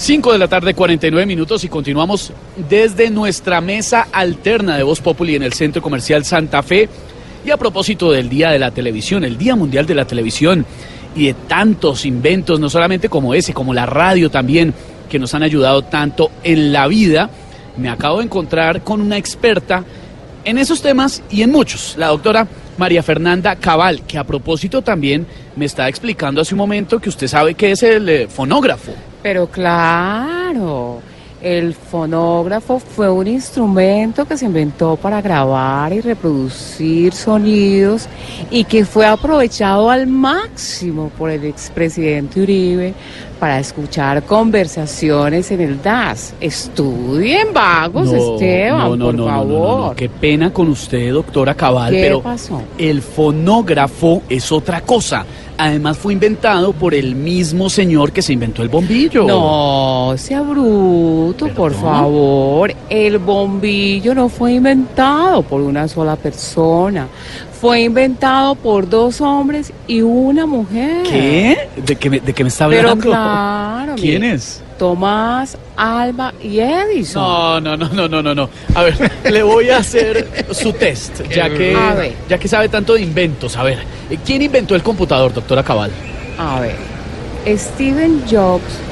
5 de la tarde, 49 minutos y continuamos desde nuestra mesa alterna de Voz Populi en el Centro Comercial Santa Fe. Y a propósito del Día de la Televisión, el Día Mundial de la Televisión y de tantos inventos, no solamente como ese, como la radio también, que nos han ayudado tanto en la vida, me acabo de encontrar con una experta en esos temas y en muchos, la doctora María Fernanda Cabal, que a propósito también me está explicando hace un momento que usted sabe que es el eh, fonógrafo. Pero claro, el fonógrafo fue un instrumento que se inventó para grabar y reproducir sonidos y que fue aprovechado al máximo por el expresidente Uribe para escuchar conversaciones en el DAS. Estudien, vagos, Esteban, no, por no, no, favor. qué pena con usted, doctora Cabal, ¿Qué pero pasó? el fonógrafo es otra cosa. Además fue inventado por el mismo señor que se inventó el bombillo. No, sea bruto, por favor. El bombillo no fue inventado por una sola persona. Fue inventado por dos hombres y una mujer. ¿Qué? ¿De qué me, de qué me está Pero hablando? claro. ¿Quién es? Tomás, Alba y Edison. No, no, no, no, no, no, no. A ver, le voy a hacer su test, ya que, ya que sabe tanto de inventos. A ver, ¿quién inventó el computador, doctora Cabal? A ver, Steven Jobs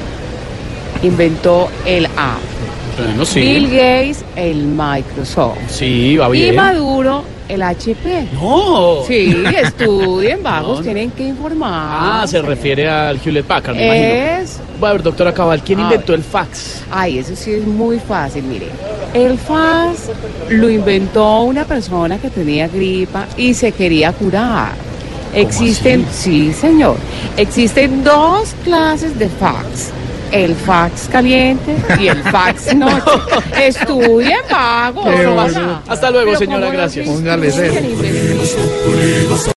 inventó el Apple. Bueno, Bill Gates el Microsoft. Sí, va Y bien. Maduro el HP. No. Sí, estudien, vagos, No, tienen que informar. Ah, se refiere al Hewlett Packard, me imagino. Es. A ver, doctora Cabal, ¿quién A inventó ver. el fax? Ay, eso sí es muy fácil, mire. El fax lo inventó una persona que tenía gripa y se quería curar. Existen, sí, señor. Existen dos clases de fax. El fax caliente y el fax noche. Estudien, vagos. Qué o bueno. sea, Hasta luego, pero señora, ¿cómo no gracias. Póngale?